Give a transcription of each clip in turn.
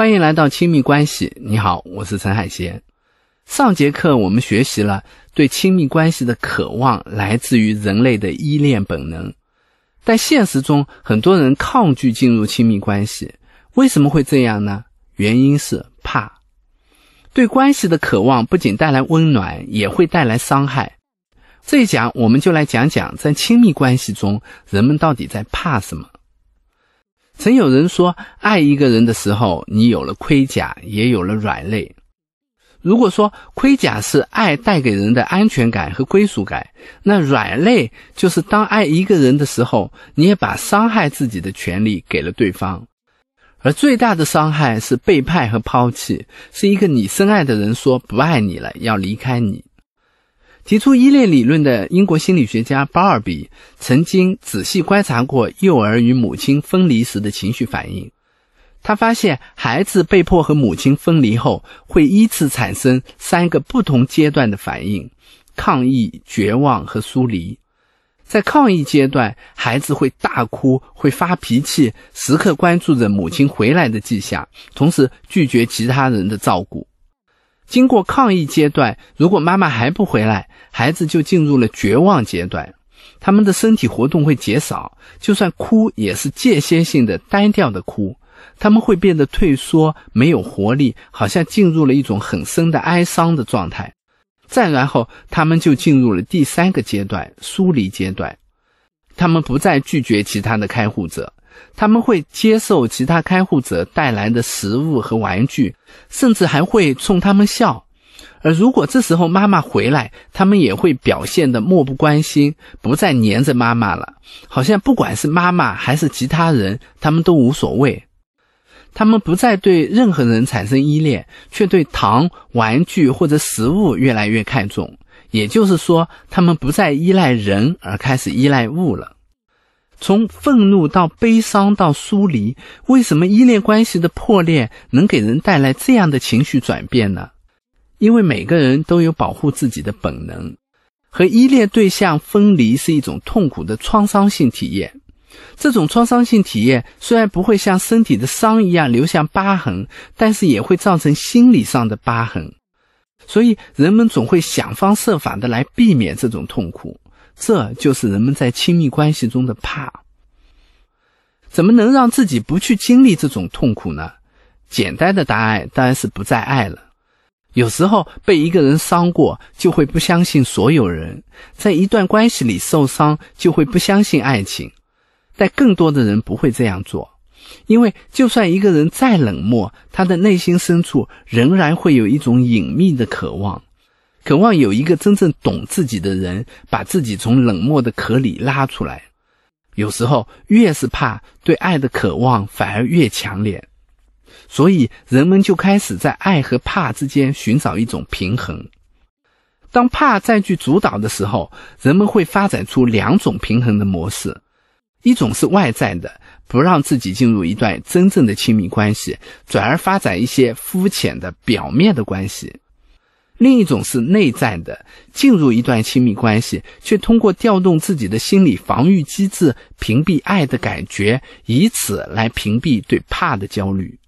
欢迎来到亲密关系。你好，我是陈海贤。上节课我们学习了对亲密关系的渴望来自于人类的依恋本能，但现实中很多人抗拒进入亲密关系。为什么会这样呢？原因是怕。对关系的渴望不仅带来温暖，也会带来伤害。这一讲我们就来讲讲，在亲密关系中，人们到底在怕什么。曾有人说，爱一个人的时候，你有了盔甲，也有了软肋。如果说盔甲是爱带给人的安全感和归属感，那软肋就是当爱一个人的时候，你也把伤害自己的权利给了对方。而最大的伤害是背叛和抛弃，是一个你深爱的人说不爱你了，要离开你。提出依恋理论的英国心理学家巴尔比曾经仔细观察过幼儿与母亲分离时的情绪反应。他发现，孩子被迫和母亲分离后，会依次产生三个不同阶段的反应：抗议、绝望和疏离。在抗议阶段，孩子会大哭，会发脾气，时刻关注着母亲回来的迹象，同时拒绝其他人的照顾。经过抗议阶段，如果妈妈还不回来，孩子就进入了绝望阶段。他们的身体活动会减少，就算哭也是间歇性的、单调的哭。他们会变得退缩，没有活力，好像进入了一种很深的哀伤的状态。再然后，他们就进入了第三个阶段——疏离阶段。他们不再拒绝其他的开护者。他们会接受其他开户者带来的食物和玩具，甚至还会冲他们笑。而如果这时候妈妈回来，他们也会表现得漠不关心，不再黏着妈妈了，好像不管是妈妈还是其他人，他们都无所谓。他们不再对任何人产生依恋，却对糖、玩具或者食物越来越看重。也就是说，他们不再依赖人，而开始依赖物了。从愤怒到悲伤到疏离，为什么依恋关系的破裂能给人带来这样的情绪转变呢？因为每个人都有保护自己的本能，和依恋对象分离是一种痛苦的创伤性体验。这种创伤性体验虽然不会像身体的伤一样留下疤痕，但是也会造成心理上的疤痕。所以人们总会想方设法的来避免这种痛苦。这就是人们在亲密关系中的怕。怎么能让自己不去经历这种痛苦呢？简单的答案当然是不再爱了。有时候被一个人伤过，就会不相信所有人；在一段关系里受伤，就会不相信爱情。但更多的人不会这样做，因为就算一个人再冷漠，他的内心深处仍然会有一种隐秘的渴望。渴望有一个真正懂自己的人，把自己从冷漠的壳里拉出来。有时候，越是怕，对爱的渴望反而越强烈。所以，人们就开始在爱和怕之间寻找一种平衡。当怕占据主导的时候，人们会发展出两种平衡的模式：一种是外在的，不让自己进入一段真正的亲密关系，转而发展一些肤浅的、表面的关系。另一种是内在的，进入一段亲密关系，却通过调动自己的心理防御机制，屏蔽爱的感觉，以此来屏蔽对怕的焦虑。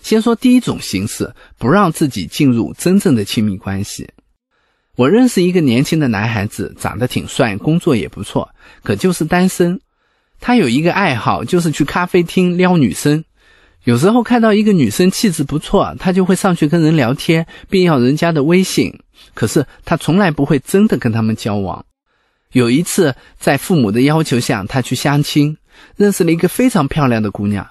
先说第一种形式，不让自己进入真正的亲密关系。我认识一个年轻的男孩子，长得挺帅，工作也不错，可就是单身。他有一个爱好，就是去咖啡厅撩女生。有时候看到一个女生气质不错，他就会上去跟人聊天，并要人家的微信。可是他从来不会真的跟他们交往。有一次，在父母的要求下，他去相亲，认识了一个非常漂亮的姑娘。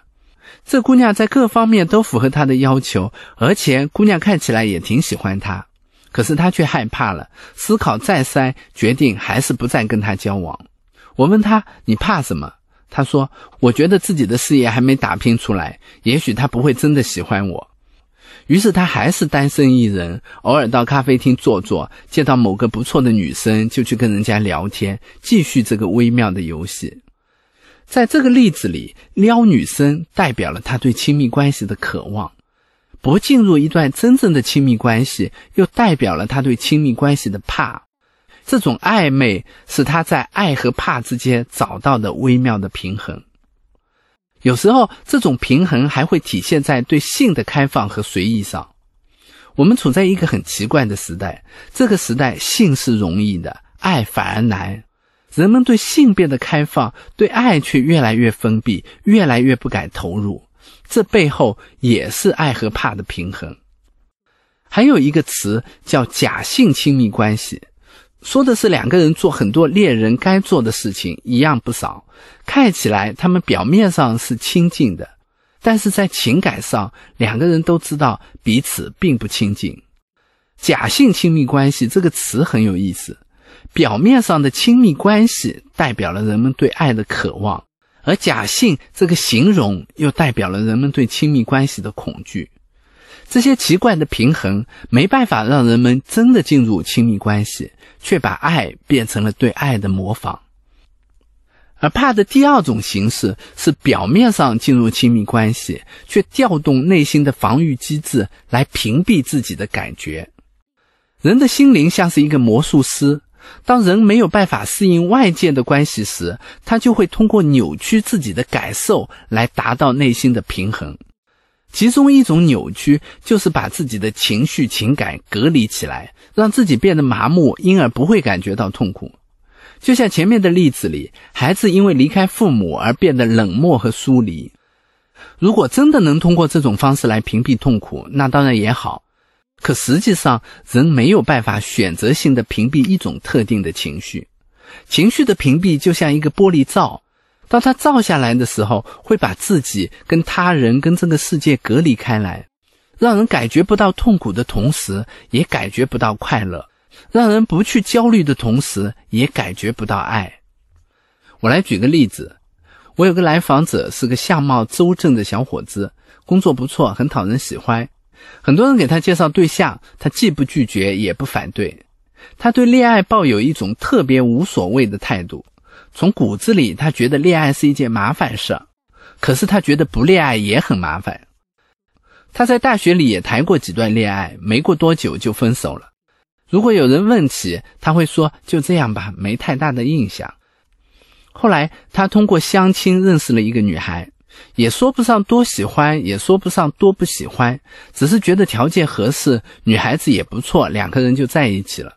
这姑娘在各方面都符合他的要求，而且姑娘看起来也挺喜欢他。可是他却害怕了，思考再三，决定还是不再跟他交往。我问他：“你怕什么？”他说：“我觉得自己的事业还没打拼出来，也许他不会真的喜欢我。”于是他还是单身一人，偶尔到咖啡厅坐坐，见到某个不错的女生就去跟人家聊天，继续这个微妙的游戏。在这个例子里，撩女生代表了他对亲密关系的渴望，不进入一段真正的亲密关系，又代表了他对亲密关系的怕。这种暧昧是他在爱和怕之间找到的微妙的平衡。有时候，这种平衡还会体现在对性的开放和随意上。我们处在一个很奇怪的时代，这个时代性是容易的，爱反而难。人们对性变得开放，对爱却越来越封闭，越来越不敢投入。这背后也是爱和怕的平衡。还有一个词叫假性亲密关系，说的是两个人做很多恋人该做的事情，一样不少。看起来他们表面上是亲近的，但是在情感上，两个人都知道彼此并不亲近。假性亲密关系这个词很有意思，表面上的亲密关系代表了人们对爱的渴望。而假性这个形容又代表了人们对亲密关系的恐惧，这些奇怪的平衡没办法让人们真的进入亲密关系，却把爱变成了对爱的模仿。而怕的第二种形式是表面上进入亲密关系，却调动内心的防御机制来屏蔽自己的感觉。人的心灵像是一个魔术师。当人没有办法适应外界的关系时，他就会通过扭曲自己的感受来达到内心的平衡。其中一种扭曲就是把自己的情绪、情感隔离起来，让自己变得麻木，因而不会感觉到痛苦。就像前面的例子里，孩子因为离开父母而变得冷漠和疏离。如果真的能通过这种方式来屏蔽痛苦，那当然也好。可实际上，人没有办法选择性的屏蔽一种特定的情绪。情绪的屏蔽就像一个玻璃罩，当它照下来的时候，会把自己跟他人、跟这个世界隔离开来，让人感觉不到痛苦的同时，也感觉不到快乐；让人不去焦虑的同时，也感觉不到爱。我来举个例子，我有个来访者是个相貌周正的小伙子，工作不错，很讨人喜欢。很多人给他介绍对象，他既不拒绝也不反对。他对恋爱抱有一种特别无所谓的态度，从骨子里他觉得恋爱是一件麻烦事。可是他觉得不恋爱也很麻烦。他在大学里也谈过几段恋爱，没过多久就分手了。如果有人问起，他会说就这样吧，没太大的印象。后来他通过相亲认识了一个女孩。也说不上多喜欢，也说不上多不喜欢，只是觉得条件合适，女孩子也不错，两个人就在一起了。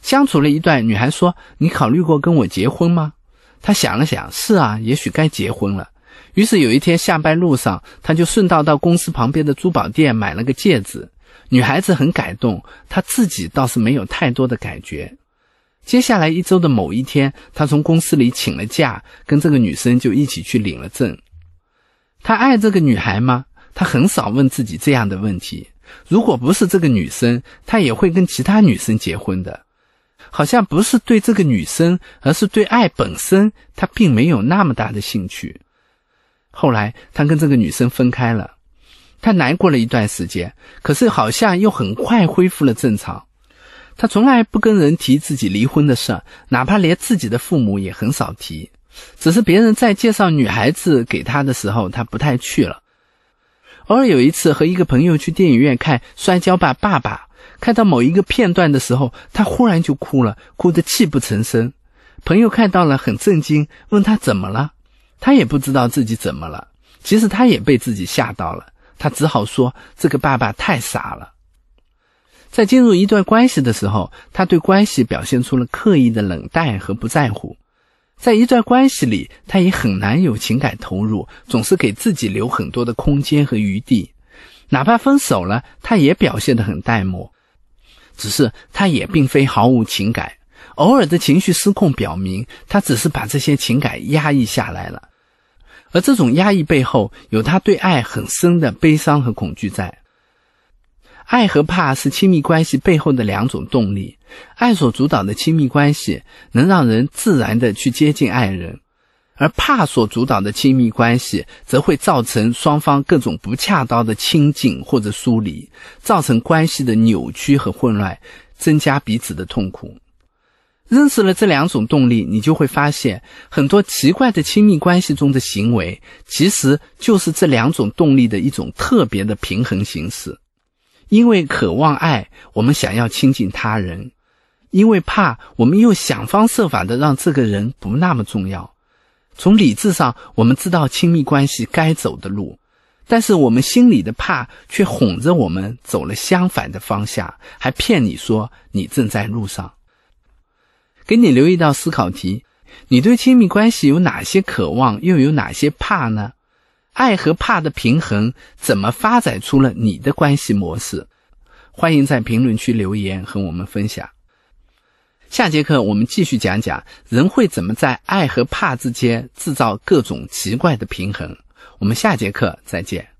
相处了一段，女孩说：“你考虑过跟我结婚吗？”他想了想，是啊，也许该结婚了。于是有一天下班路上，他就顺道到公司旁边的珠宝店买了个戒指。女孩子很感动，他自己倒是没有太多的感觉。接下来一周的某一天，他从公司里请了假，跟这个女生就一起去领了证。他爱这个女孩吗？他很少问自己这样的问题。如果不是这个女生，他也会跟其他女生结婚的。好像不是对这个女生，而是对爱本身，他并没有那么大的兴趣。后来他跟这个女生分开了，他难过了一段时间，可是好像又很快恢复了正常。他从来不跟人提自己离婚的事，哪怕连自己的父母也很少提。只是别人在介绍女孩子给他的时候，他不太去了。偶尔有一次和一个朋友去电影院看《摔跤吧，爸爸》，看到某一个片段的时候，他忽然就哭了，哭得泣不成声。朋友看到了很震惊，问他怎么了，他也不知道自己怎么了。其实他也被自己吓到了，他只好说：“这个爸爸太傻了。”在进入一段关系的时候，他对关系表现出了刻意的冷淡和不在乎。在一段关系里，他也很难有情感投入，总是给自己留很多的空间和余地。哪怕分手了，他也表现得很淡漠。只是他也并非毫无情感，偶尔的情绪失控表明，他只是把这些情感压抑下来了。而这种压抑背后，有他对爱很深的悲伤和恐惧在。爱和怕是亲密关系背后的两种动力。爱所主导的亲密关系能让人自然的去接近爱人，而怕所主导的亲密关系则会造成双方各种不恰当的亲近或者疏离，造成关系的扭曲和混乱，增加彼此的痛苦。认识了这两种动力，你就会发现很多奇怪的亲密关系中的行为，其实就是这两种动力的一种特别的平衡形式。因为渴望爱，我们想要亲近他人；因为怕，我们又想方设法的让这个人不那么重要。从理智上，我们知道亲密关系该走的路，但是我们心里的怕却哄着我们走了相反的方向，还骗你说你正在路上。给你留一道思考题：你对亲密关系有哪些渴望，又有哪些怕呢？爱和怕的平衡怎么发展出了你的关系模式？欢迎在评论区留言和我们分享。下节课我们继续讲讲人会怎么在爱和怕之间制造各种奇怪的平衡。我们下节课再见。